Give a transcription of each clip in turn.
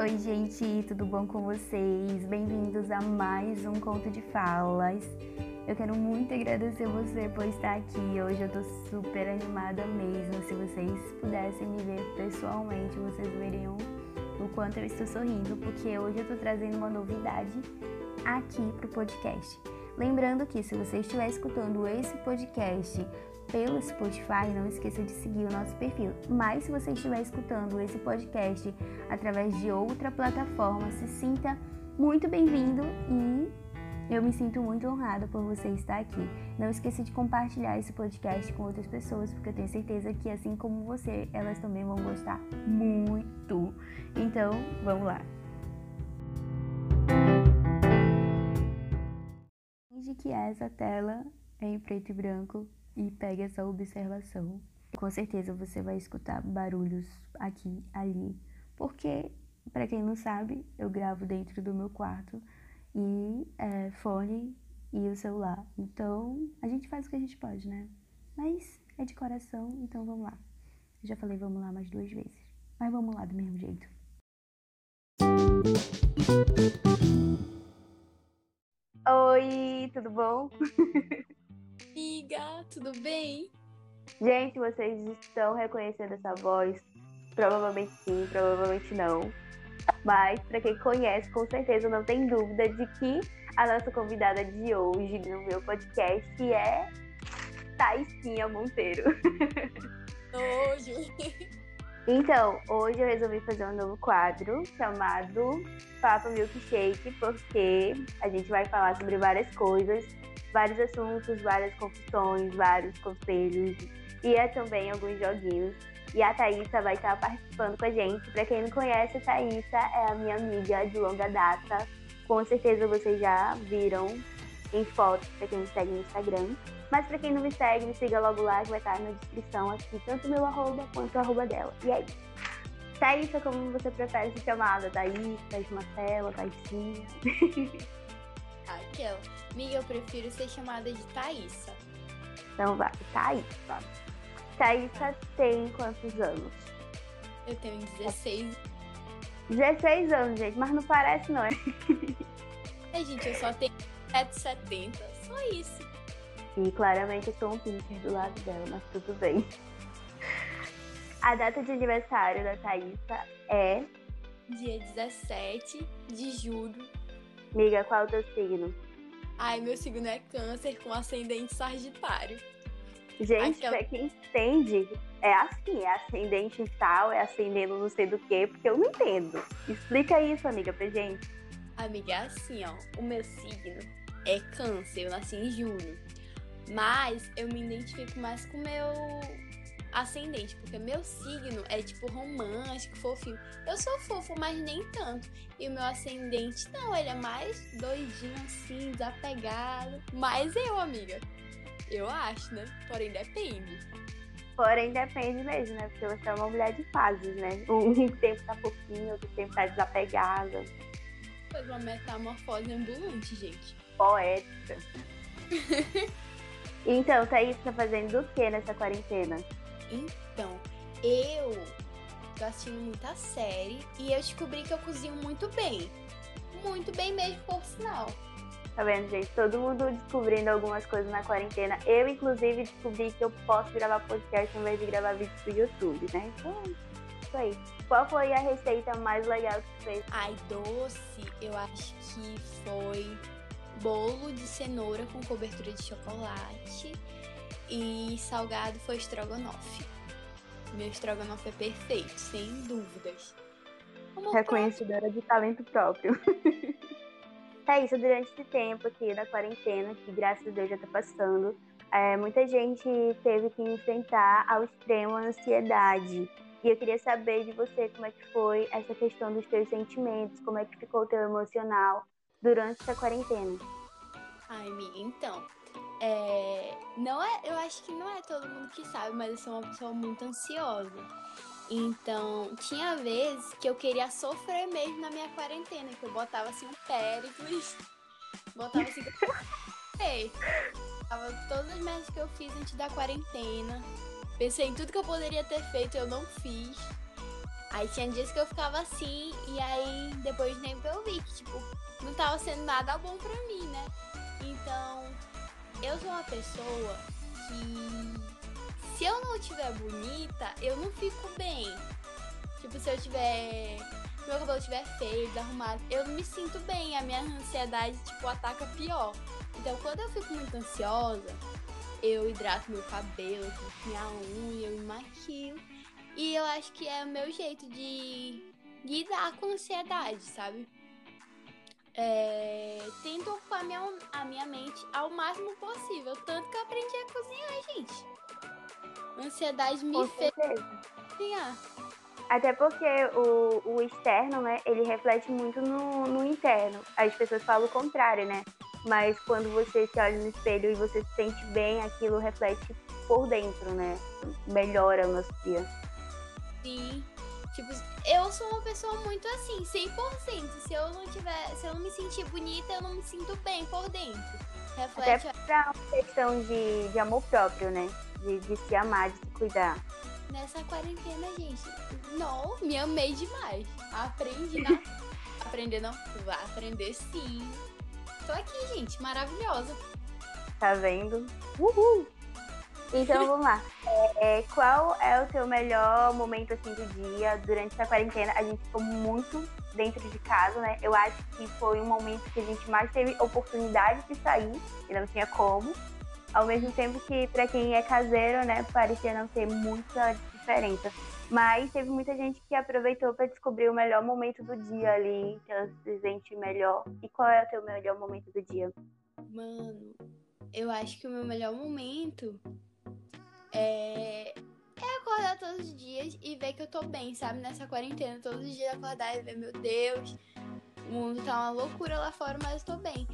Oi, gente, tudo bom com vocês? Bem-vindos a mais um Conto de Falas. Eu quero muito agradecer você por estar aqui. Hoje eu tô super animada mesmo. Se vocês pudessem me ver pessoalmente, vocês veriam o quanto eu estou sorrindo, porque hoje eu tô trazendo uma novidade aqui pro podcast. Lembrando que se você estiver escutando esse podcast pelo Spotify, não esqueça de seguir o nosso perfil. Mas se você estiver escutando esse podcast através de outra plataforma, se sinta muito bem-vindo e eu me sinto muito honrada por você estar aqui. Não esqueça de compartilhar esse podcast com outras pessoas, porque eu tenho certeza que assim como você, elas também vão gostar muito. Então, vamos lá. Finge que essa tela é em preto e branco e pegue essa observação. Com certeza você vai escutar barulhos aqui, ali, porque, para quem não sabe, eu gravo dentro do meu quarto e é, fone e o celular. Então, a gente faz o que a gente pode, né? Mas é de coração, então vamos lá. Eu já falei vamos lá mais duas vezes, mas vamos lá do mesmo jeito. Oi, tudo bom? amiga, tudo bem? Gente, vocês estão reconhecendo essa voz? Provavelmente sim, provavelmente não. Mas para quem conhece, com certeza não tem dúvida de que a nossa convidada de hoje no meu podcast é Thaisinha Monteiro. Hoje. Então, hoje eu resolvi fazer um novo quadro chamado Papo Milkshake, porque a gente vai falar sobre várias coisas vários assuntos, várias confissões, vários conselhos e é também alguns joguinhos. E a Thaísa vai estar participando com a gente. Para quem não conhece, a Thaísa é a minha amiga de longa data. Com certeza vocês já viram em fotos para quem me segue no Instagram. Mas para quem não me segue, me siga logo lá que vai estar na descrição aqui, tanto meu arroba quanto o arroba dela. E é isso. Thaísa, como você prefere ser chamada? Thaís, Thaís Marcela, Thaisinha? Raquel. Miga, eu prefiro ser chamada de Thaísa. Então vai, Thaísa. Thaísa tem quantos anos? Eu tenho 16. 16 anos, gente, mas não parece não, é? É, gente, eu só tenho 7,70. Só isso. E claramente eu sou um pincher do lado dela, mas tudo bem. A data de aniversário da Thaísa é. Dia 17 de julho Miga, qual é o teu signo? Ai, meu signo é câncer com ascendente sagitário. Gente, Aquela... pra quem entende, é assim, é ascendente em tal, é ascendendo não sei do que, porque eu não entendo. Explica isso, amiga, pra gente. Amiga, é assim, ó, o meu signo é câncer, eu nasci em julho. Mas eu me identifico mais com o meu ascendente, porque meu signo é tipo romântico, fofinho. Eu sou fofo, mas nem tanto. E o meu ascendente, não, ele é mais doidinho assim, desapegado. Mas eu, amiga, eu acho, né? Porém, depende. Porém, depende mesmo, né? Porque você é uma mulher de fases, né? Um tempo tá fofinho, outro tempo tá desapegada. Foi uma metamorfose ambulante, gente. Poética. então, Thaís, tá fazendo o que nessa quarentena? Então, eu tô assistindo muita série e eu descobri que eu cozinho muito bem. Muito bem mesmo, por sinal. Tá vendo, gente? Todo mundo descobrindo algumas coisas na quarentena. Eu, inclusive, descobri que eu posso gravar podcast ao invés de gravar vídeo pro YouTube, né? Então, isso aí. Qual foi a receita mais legal que você fez? Ai, doce, eu acho que foi bolo de cenoura com cobertura de chocolate e salgado foi estrogonofe. Meu estrogonofe é perfeito, sem dúvidas. Reconhecedora de talento próprio. é isso, durante esse tempo aqui da quarentena, que graças a Deus já tá passando, é, muita gente teve que enfrentar ao extremo a ansiedade. E eu queria saber de você como é que foi essa questão dos teus sentimentos, como é que ficou o teu emocional durante essa quarentena. Ai, amiga, então, é, não é, eu acho que não é todo mundo que sabe, mas eu sou uma pessoa muito ansiosa. Então, tinha vezes que eu queria sofrer mesmo na minha quarentena, que eu botava assim um péricles, botava assim. Ei, tava todas as metas que eu fiz antes da quarentena. Pensei em tudo que eu poderia ter feito, eu não fiz. Aí tinha dias que eu ficava assim, e aí depois de tempo eu vi que, tipo, não tava sendo nada bom pra mim, né? Então, eu sou uma pessoa que se eu não estiver bonita, eu não fico bem. Tipo, se eu tiver. Meu cabelo estiver feio, desarrumado, eu não me sinto bem. A minha ansiedade, tipo, ataca pior. Então, quando eu fico muito ansiosa, eu hidrato meu cabelo, eu minha unha, eu me maquio. E eu acho que é o meu jeito de lidar com a ansiedade, sabe? É, tento ocupar minha, a minha mente ao máximo possível. Tanto que eu aprendi a cozinhar, gente. A ansiedade me Com fez certeza. cozinhar. Até porque o, o externo, né, ele reflete muito no, no interno. As pessoas falam o contrário, né? Mas quando você se olha no espelho e você se sente bem, aquilo reflete por dentro, né? Melhora o nosso dia. Sim. Tipo, eu sou uma pessoa muito assim, 100%. Se eu não tiver, se eu não me sentir bonita, eu não me sinto bem por dentro. Até Reflete pra uma questão de, de amor próprio, né? De, de se amar, de se cuidar. nessa quarentena, gente. Não, me amei demais. Aprendi, não. Aprender não? Vai aprender sim. Tô aqui, gente, maravilhosa. Tá vendo? Uhul! Então vamos lá. É, qual é o teu melhor momento assim do dia durante essa quarentena? A gente ficou muito dentro de casa, né? Eu acho que foi um momento que a gente mais teve oportunidade de sair e não tinha como. Ao mesmo tempo que para quem é caseiro, né, parecia não ter muita diferença. Mas teve muita gente que aproveitou para descobrir o melhor momento do dia ali, que ela se sente melhor. E qual é o teu melhor momento do dia? Mano, eu acho que o meu melhor momento é, é acordar todos os dias e ver que eu tô bem, sabe? Nessa quarentena, todos os dias acordar e ver, meu Deus, o mundo tá uma loucura lá fora, mas eu tô bem.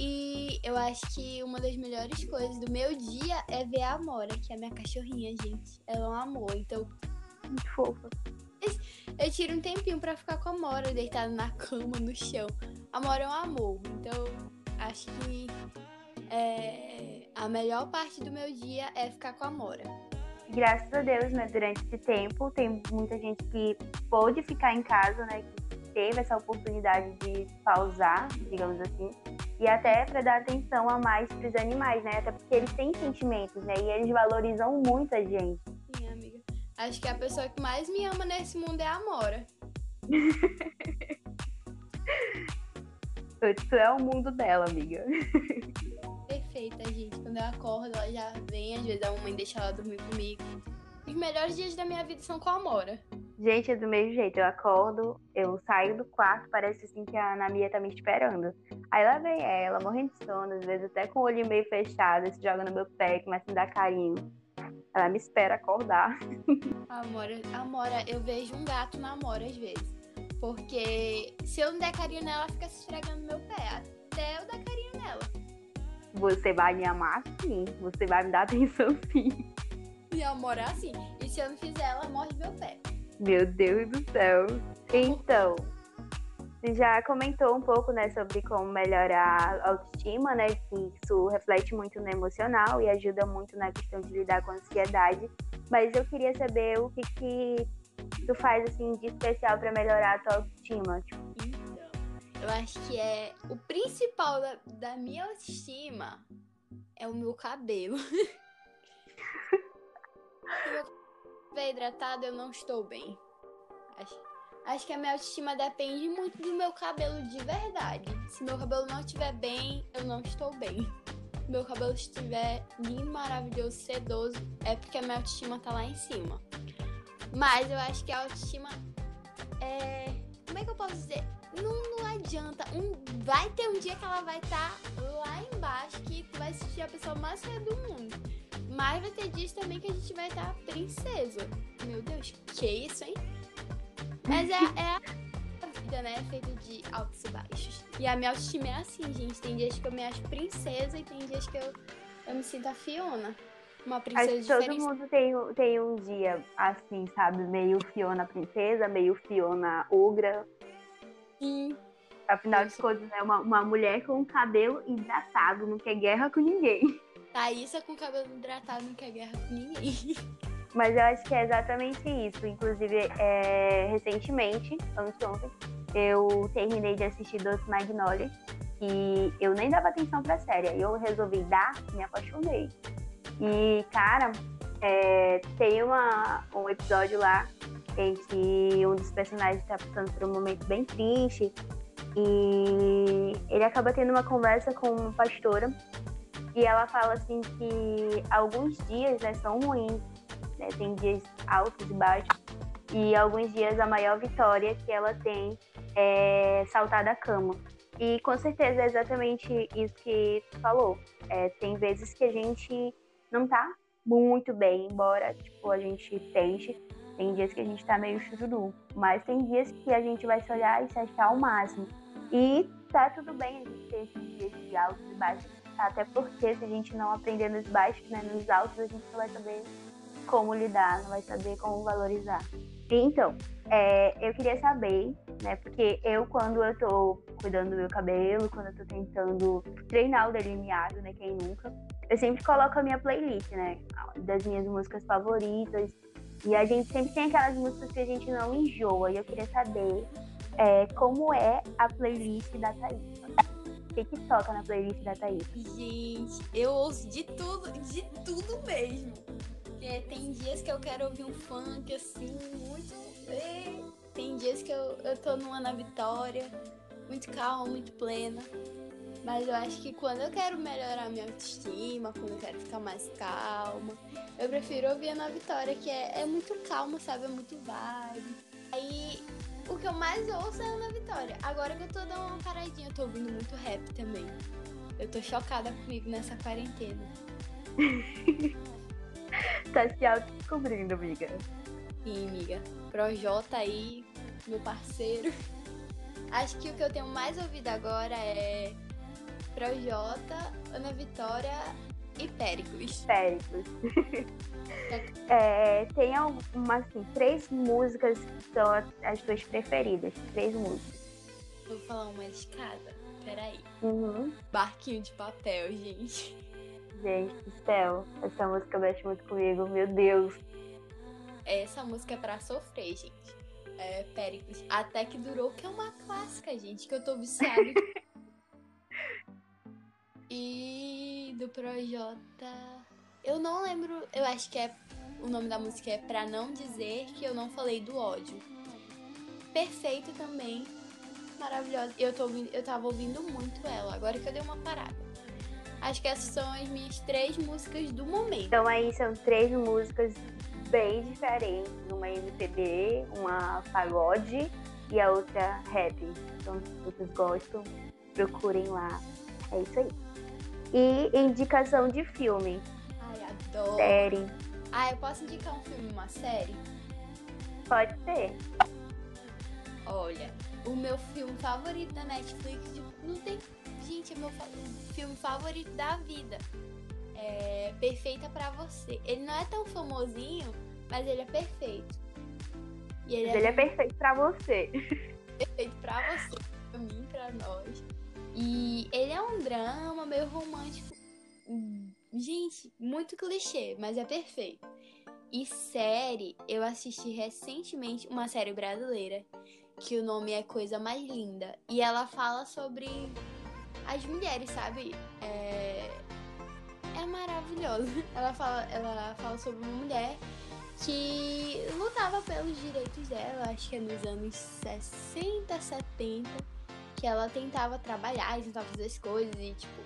E eu acho que uma das melhores coisas do meu dia é ver a Amora, que é a minha cachorrinha, gente. Ela é um amor. Então, Muito fofa. eu tiro um tempinho pra ficar com a Amora, deitada na cama, no chão. A Amora é um amor. Então, acho que é, a melhor parte do meu dia é ficar com a Amora. graças a Deus, né, durante esse tempo, tem muita gente que pôde ficar em casa, né, que teve essa oportunidade de pausar, digamos assim, e até para dar atenção a mais para os animais, né, até porque eles têm sentimentos, né, e eles valorizam muito a gente. Sim, amiga. Acho que a pessoa que mais me ama nesse mundo é a Amora. Isso é o mundo dela, amiga. Perfeita, gente. Quando eu acordo, ela já vem, às vezes a mamãe deixa ela dormir comigo. Os melhores dias da minha vida são com a Amora. Gente, é do mesmo jeito, eu acordo, eu saio do quarto, parece assim que a Ana Mia tá me esperando. Aí lá vem ela, morrendo de sono, às vezes até com o olho meio fechado, se joga no meu pé, começa a me dar carinho. Ela me espera acordar. Amora, Amora, eu vejo um gato na Amora às vezes. Porque se eu não der carinho nela, ela fica se esfregando no meu pé. Até eu dar carinho. Você vai me amar sim, você vai me dar atenção sim. E a Amora é assim. E se eu não fizer, ela morre meu pé. Meu Deus do céu. Então, você já comentou um pouco, né, sobre como melhorar a autoestima, né, que isso reflete muito no emocional e ajuda muito na questão de lidar com a ansiedade. Mas eu queria saber o que que tu faz, assim, de especial para melhorar a tua autoestima. Tipo, eu acho que é o principal da, da minha autoestima é o meu cabelo. Se meu cabelo hidratado, eu não estou bem. Acho, acho que a minha autoestima depende muito do meu cabelo de verdade. Se meu cabelo não estiver bem, eu não estou bem. Se meu cabelo estiver lindo, maravilhoso, sedoso, é porque a minha autoestima tá lá em cima. Mas eu acho que a autoestima é. Como é que eu posso dizer? Não, não adianta. Um, vai ter um dia que ela vai estar lá embaixo, que tu vai assistir a pessoa mais feia do mundo. Mas vai ter dias também que a gente vai estar princesa. Meu Deus, que isso, hein? Mas é, é a vida, né? Feita de altos e baixos. E a minha autoestima é assim, gente. Tem dias que eu me acho princesa e tem dias que eu, eu me sinto a Fiona. Uma acho princesa que todo diferente. mundo tem, tem um dia assim, sabe? Meio Fiona princesa, meio Fiona ogra. Sim. Afinal de contas, é uma, uma mulher com cabelo hidratado, não quer guerra com ninguém. Thaísa com cabelo hidratado não quer guerra com ninguém. Mas eu acho que é exatamente isso. Inclusive, é, recentemente, anteontem, eu terminei de assistir Doce Magnolias e eu nem dava atenção pra série. Eu resolvi dar, me apaixonei. E, cara, é, tem uma, um episódio lá em que um dos personagens está passando por um momento bem triste e ele acaba tendo uma conversa com uma pastora e ela fala assim que alguns dias né, são ruins, né, tem dias altos e baixos e alguns dias a maior vitória que ela tem é saltar da cama. E com certeza é exatamente isso que tu falou. É, tem vezes que a gente não tá muito bem, embora tipo, a gente tente. Tem dias que a gente tá meio chururu, mas tem dias que a gente vai se olhar e se achar ao máximo. E tá tudo bem a gente ter esses dias de altos e baixos, até porque se a gente não aprender nos baixos, né, nos altos, a gente não vai saber como lidar, não vai saber como valorizar. Então, é, eu queria saber, né? Porque eu, quando eu tô cuidando do meu cabelo, quando eu tô tentando treinar o delineado, né? Quem nunca, eu sempre coloco a minha playlist, né? Das minhas músicas favoritas. E a gente sempre tem aquelas músicas que a gente não enjoa. E eu queria saber é, como é a playlist da Thaís. O que, que toca na playlist da Thaís? Gente, eu ouço de tudo, de tudo mesmo. É, tem dias que eu quero ouvir um funk assim, muito. Tem dias que eu, eu tô numa na Vitória, muito calma, muito plena. Mas eu acho que quando eu quero melhorar minha autoestima, quando eu quero ficar mais calma, eu prefiro ouvir a na Vitória, que é, é muito calma, sabe? É muito vibe. Aí o que eu mais ouço é a Ana Vitória. Agora que eu tô dando uma paradinha, eu tô ouvindo muito rap também. Eu tô chocada comigo nessa quarentena. tá se auto-descobrindo, amiga. Sim, amiga. Projota aí, meu parceiro. Acho que o que eu tenho mais ouvido agora é Projota, Ana Vitória e Péricles. Péricles. é, tem algumas, assim, três músicas que são as tuas preferidas. Três músicas. Vou falar uma de cada. Peraí. Uhum. Barquinho de papel, gente. Gente do céu, essa música mexe muito comigo, meu Deus. Essa música é pra sofrer, gente. É Péricles. Até que durou, que é uma clássica, gente, que eu tô viciada. do Projota. Eu não lembro, eu acho que é. O nome da música é Pra Não Dizer Que Eu Não Falei do Ódio. Perfeito também. Maravilhosa. Eu, tô, eu tava ouvindo muito ela, agora que eu dei uma parada. Acho que essas são as minhas três músicas do momento. Então aí são três músicas bem diferentes. Uma MPB, uma pagode e a outra rap. Então se vocês gostam, procurem lá. É isso aí. E indicação de filme. Ai, adoro. Série. Ah, eu posso indicar um filme, uma série? Pode ser. Olha, o meu filme favorito da Netflix não tem gente, é meu filme favorito da vida. É Perfeita para você. Ele não é tão famosinho, mas ele é perfeito. E ele, é... ele é perfeito para você. Perfeito para você, pra mim, para nós. E ele é um drama meio romântico. Gente, muito clichê, mas é perfeito. E série, eu assisti recentemente uma série brasileira que o nome é Coisa Mais Linda. E ela fala sobre as mulheres, sabe? É, é maravilhoso. Ela fala, ela fala sobre uma mulher que lutava pelos direitos dela, acho que é nos anos 60, 70, que ela tentava trabalhar, tentava fazer as coisas e, tipo,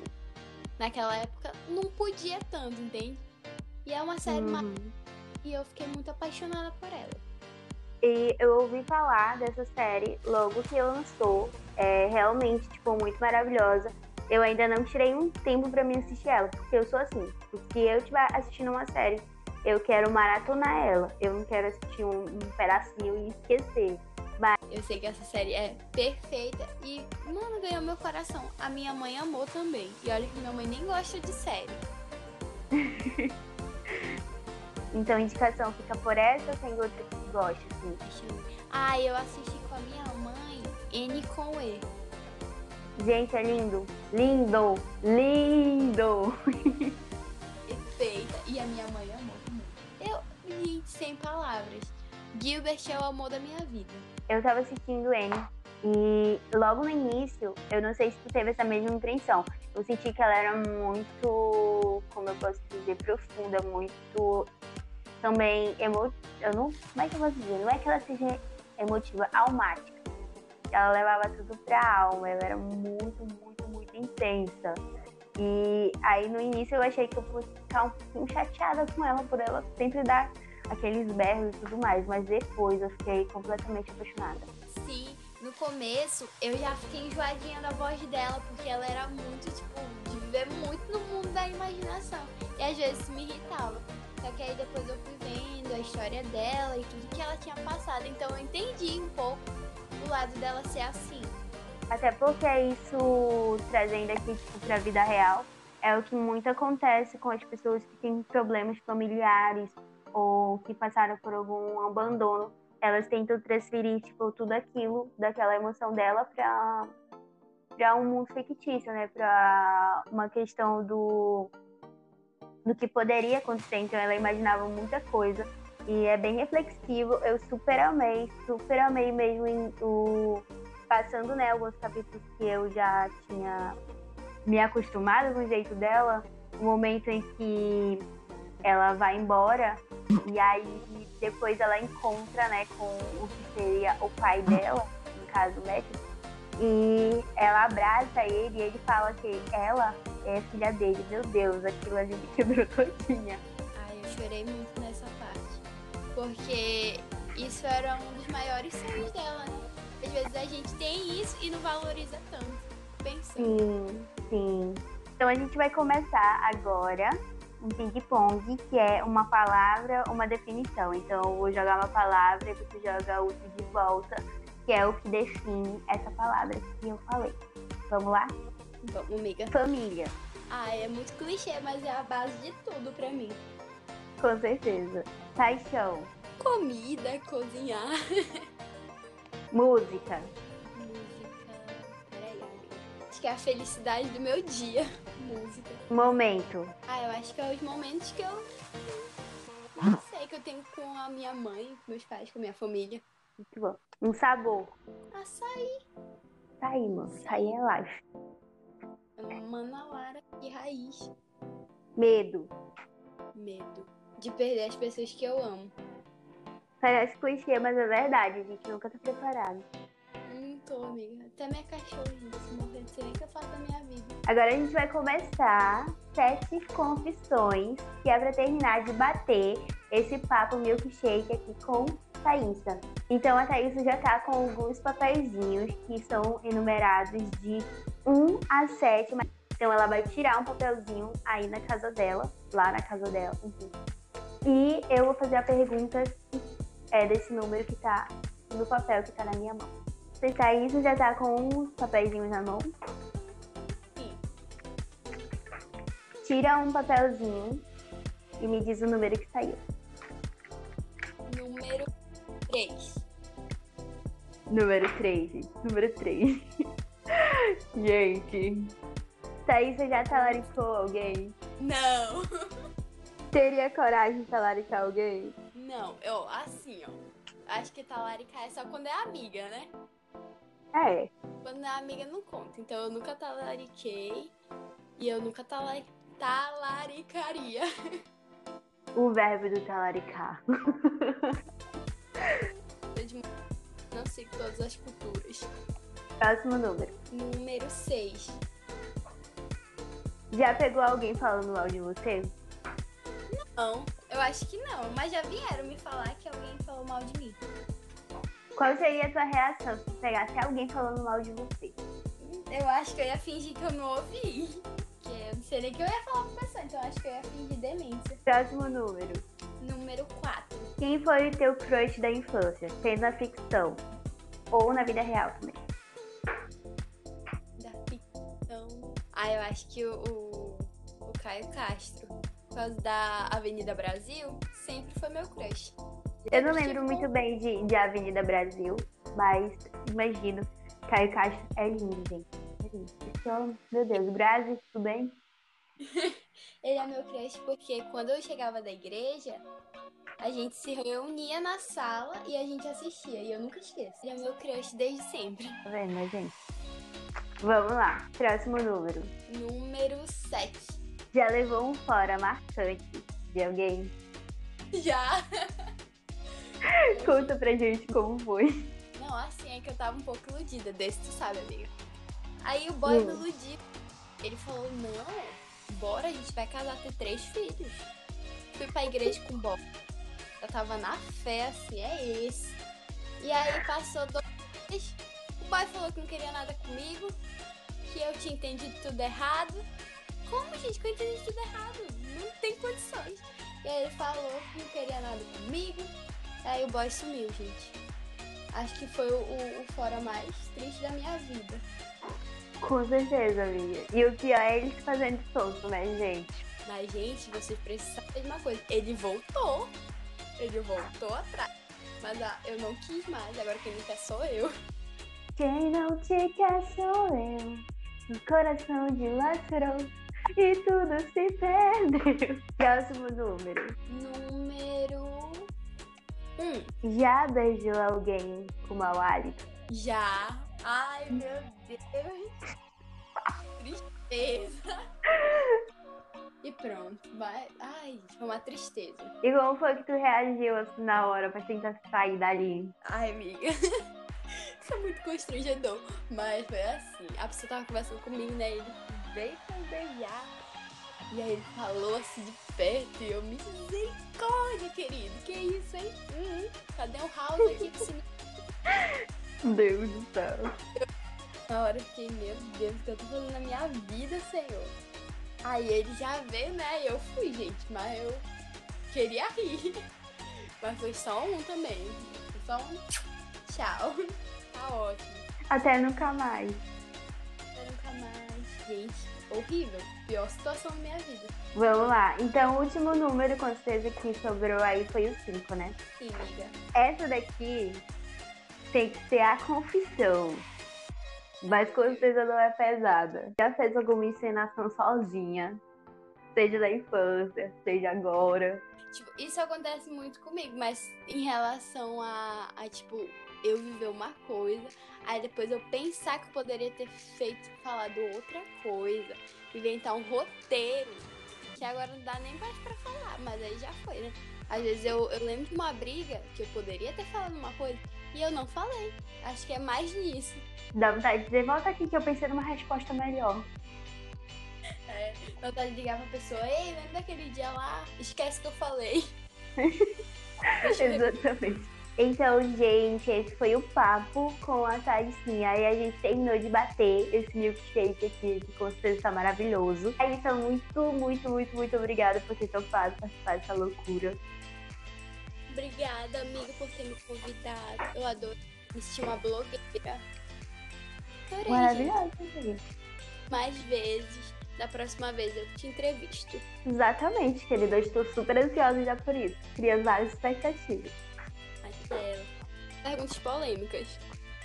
naquela época não podia tanto, entende? E é uma série uhum. e eu fiquei muito apaixonada por ela. E eu ouvi falar dessa série logo que lançou. É realmente, tipo, muito maravilhosa. Eu ainda não tirei um tempo para mim assistir ela, porque eu sou assim. Se eu estiver assistindo uma série, eu quero maratonar ela. Eu não quero assistir um, um pedacinho e esquecer. Eu sei que essa série é perfeita e, mano, ganhou meu coração. A minha mãe amou também. E olha que minha mãe nem gosta de série. então a indicação fica por essa ou tem outra que gosta, assim? Ah, eu assisti com a minha mãe N com E. Gente, é lindo. Lindo. Lindo. Perfeita. E a minha mãe amou também. Eu, gente, sem palavras. Gilbert é o amor da minha vida. Eu tava assistindo N e logo no início, eu não sei se tu teve essa mesma impressão. Eu senti que ela era muito, como eu posso dizer, profunda, muito também emo... eu não, como é que eu posso dizer? Não é que ela seja emotiva, almática. Ela levava tudo pra alma, ela era muito, muito, muito intensa. E aí no início eu achei que eu fosse ficar um pouquinho chateada com ela por ela sempre dar aqueles berros e tudo mais, mas depois eu fiquei completamente apaixonada. Sim, no começo eu já fiquei enjoadinha da voz dela, porque ela era muito, tipo, de viver muito no mundo da imaginação. E às vezes me irritava. Só que aí depois eu fui vendo a história dela e tudo que ela tinha passado. Então eu entendi um pouco o lado dela ser assim. Até porque isso, trazendo aqui tipo, pra vida real, é o que muito acontece com as pessoas que têm problemas familiares ou que passaram por algum abandono. Elas tentam transferir tipo, tudo aquilo, daquela emoção dela, para para um mundo fictício, né? Para uma questão do do que poderia acontecer. Então ela imaginava muita coisa e é bem reflexivo. Eu super amei, super amei mesmo em, o passando né alguns capítulos que eu já tinha me acostumado com o jeito dela, o momento em que ela vai embora e aí depois ela encontra, né, com o que seria o pai dela, no caso, o médico, e ela abraça ele e ele fala que ela é filha dele. Meu Deus, aquilo ali me quebrou todinha. Ai, eu chorei muito nessa parte. Porque isso era um dos maiores sonhos dela, né? Às vezes a gente tem isso e não valoriza tanto. Pensando. Sim, sim. Então a gente vai começar agora um ping-pong, que é uma palavra, uma definição. Então eu vou jogar uma palavra e você joga outra de volta, que é o que define essa palavra que eu falei. Vamos lá? Vamos, amiga. Família. Ah, é muito clichê, mas é a base de tudo pra mim. Com certeza. Paixão. Comida, cozinhar. Música. Acho que é a felicidade do meu dia. Música. Momento. Ah, eu acho que é os momentos que eu. Não sei, que eu tenho com a minha mãe, com meus pais, com a minha família. Muito bom. Um sabor. Açaí. Açaí, mano. Açaí é life. Manauara e raiz. Medo. Medo. De perder as pessoas que eu amo. Parece clichê, mas é verdade. A gente nunca tá preparado. Tô, amiga. Até minha cachorrinha se morrer, não sei nem o que eu faço da minha vida. Agora a gente vai começar sete confissões, que é pra terminar de bater esse papo milkshake aqui com Thaísa. Então a Thaísa já tá com alguns papeizinhos que são enumerados de 1 a 7. Então ela vai tirar um papelzinho aí na casa dela, lá na casa dela, enfim. E eu vou fazer a pergunta é desse número que tá no papel que tá na minha mão. Você Thaísa já tá com os papeizinhos na mão? Sim. Tira um papelzinho e me diz o número que saiu. Número 3. Número 3, gente. Número 3. gente. Thaísa já talaricou alguém? Não. Teria coragem de talaricar alguém? Não, eu, assim, ó. Acho que talaricar é só quando é amiga, né? É. Quando é amiga não conta. Então eu nunca talariquei e eu nunca talari... talaricaria. O verbo do talaricar. Não sigo todas as culturas. Próximo número. Número 6. Já pegou alguém falando mal de você? Não, eu acho que não. Mas já vieram me falar que alguém falou mal de mim. Qual seria a tua reação se pegasse alguém falando mal de você? Eu acho que eu ia fingir que eu não ouvi. Que eu não sei nem que eu ia falar pra pessoa, então eu acho que eu ia fingir demência. Próximo número. Número 4. Quem foi o teu crush da infância? Sendo na ficção ou na vida real também? Da ficção. Ah, eu acho que o, o, o Caio Castro, por causa da Avenida Brasil, sempre foi meu crush. Eu não lembro muito bem de, de Avenida Brasil, mas imagino. Caio Castro é lindo, gente. É lindo. Homem, Meu Deus, Brasil, tudo bem? Ele é meu crush porque quando eu chegava da igreja, A gente se reunia na sala e a gente assistia. E eu nunca esqueço. Ele é meu crush desde sempre. Tá vendo, né, gente? Vamos lá. Próximo número. Número 7. Já levou um fora marcante de alguém? Já. Conta pra gente como foi. Não, assim é que eu tava um pouco iludida. Desse tu sabe, amiga. Aí o boy Hum. me iludiu. Ele falou, não, bora, a gente vai casar, ter três filhos. Fui pra igreja com o boy. Eu tava na fé, assim, é esse. E aí passou dois dias. O boy falou que não queria nada comigo. Que eu tinha entendido tudo errado. Como, gente, que eu entendi tudo errado? Não tem condições. E aí ele falou que não queria nada comigo. Aí o boy sumiu, gente. Acho que foi o, o, o fora mais triste da minha vida. Com certeza, amiga. E o pior é ele se fazendo sonso, né, gente? Mas, gente, vocês precisam saber de uma coisa. Ele voltou. Ele voltou atrás. Mas ah, eu não quis mais. Agora quem me quer sou eu. Quem não te quer sou eu. O coração dilacerou e tudo se perdeu. Próximo número. Número. Um. Já beijou alguém com mau hálito? Já. Ai, meu Deus. Tristeza. E pronto. Vai. Ai, foi uma tristeza. E como foi que tu reagiu assim na hora pra tentar sair dali? Ai, amiga. Isso é muito constrangedor. Mas foi assim. A pessoa tava conversando comigo, né? Ele veio pra beijar. E aí ele falou assim de perto e eu, misericórdia, querido. Que isso, hein? Hum, hum. cadê um house aqui cima? Deus do céu. Na hora eu fiquei, meu Deus, o que eu tô fazendo na minha vida, Senhor? Aí ele já veio, né? E eu fui, gente. Mas eu queria rir. Mas foi só um também. Foi só um. Tchau. Tá ótimo. Até nunca mais. Até nunca mais. Gente, horrível. Pior situação da minha vida. Vamos lá. Então, o último número, com certeza, que sobrou aí foi o 5, né? Sim, amiga. Essa daqui tem que ser a confissão. Mas com certeza não é pesada. Já fez alguma encenação sozinha? Seja da infância, seja agora. Tipo, isso acontece muito comigo, mas em relação a, a, tipo, eu viver uma coisa, aí depois eu pensar que eu poderia ter feito, falado outra coisa, inventar um roteiro, que agora não dá nem mais pra falar, mas aí já foi, né? Às vezes eu, eu lembro de uma briga que eu poderia ter falado uma coisa e eu não falei. Acho que é mais nisso. Dá vontade de dizer, volta aqui que eu pensei numa resposta melhor. É, dá vontade de ligar pra pessoa, ei, lembra daquele dia lá? Esquece que eu falei. Exatamente. Então, gente, esse foi o papo com a Thalicinha. Aí a gente terminou de bater esse milkshake aqui, que com certeza tá maravilhoso. Aí, então, muito, muito, muito, muito obrigada por ter topado participar dessa loucura. Obrigada, amiga, por ter me convidado. Eu adoro me sentir uma blogueira. Adorei. Maravilhosa, gente. Mais vezes. Da próxima vez eu te entrevisto. Exatamente, querida. Eu estou super ansiosa já por isso. Cria várias expectativas. Perguntas polêmicas.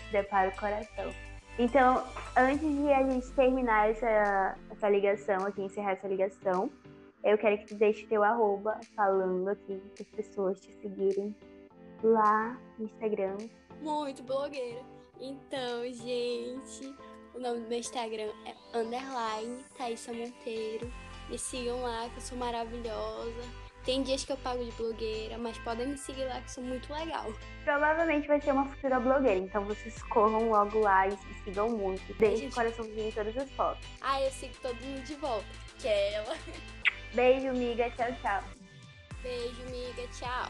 Prepara o coração. Então, antes de a gente terminar essa, essa ligação aqui, encerrar essa ligação, eu quero que tu deixe teu arroba falando aqui para as pessoas te seguirem lá no Instagram. Muito blogueira. Então, gente, o nome do meu Instagram é underline Thaisa Monteiro. Me sigam lá, que eu sou maravilhosa. Tem dias que eu pago de blogueira, mas podem me seguir lá, que eu sou muito legal. Provavelmente vai ser uma futura blogueira, então vocês corram logo lá e se sigam muito. Deixem o gente. coraçãozinho em todas as fotos. Ah, eu sigo todo mundo de volta. Que é ela. Beijo, amiga. Tchau, tchau. Beijo, amiga. Tchau.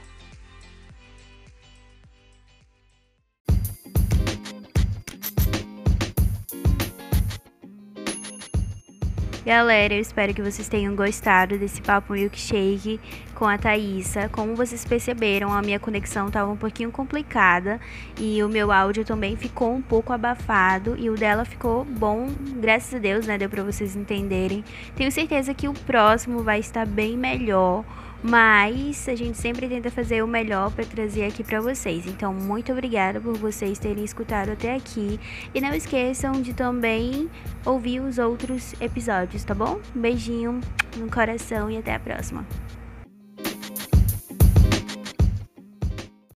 Galera, eu espero que vocês tenham gostado desse papo milkshake com a Thaísa. Como vocês perceberam, a minha conexão estava um pouquinho complicada e o meu áudio também ficou um pouco abafado e o dela ficou bom, graças a Deus, né? Deu para vocês entenderem. Tenho certeza que o próximo vai estar bem melhor, mas a gente sempre tenta fazer o melhor para trazer aqui para vocês. Então, muito obrigada por vocês terem escutado até aqui e não esqueçam de também ouvir os outros episódios, tá bom? Um beijinho no coração e até a próxima.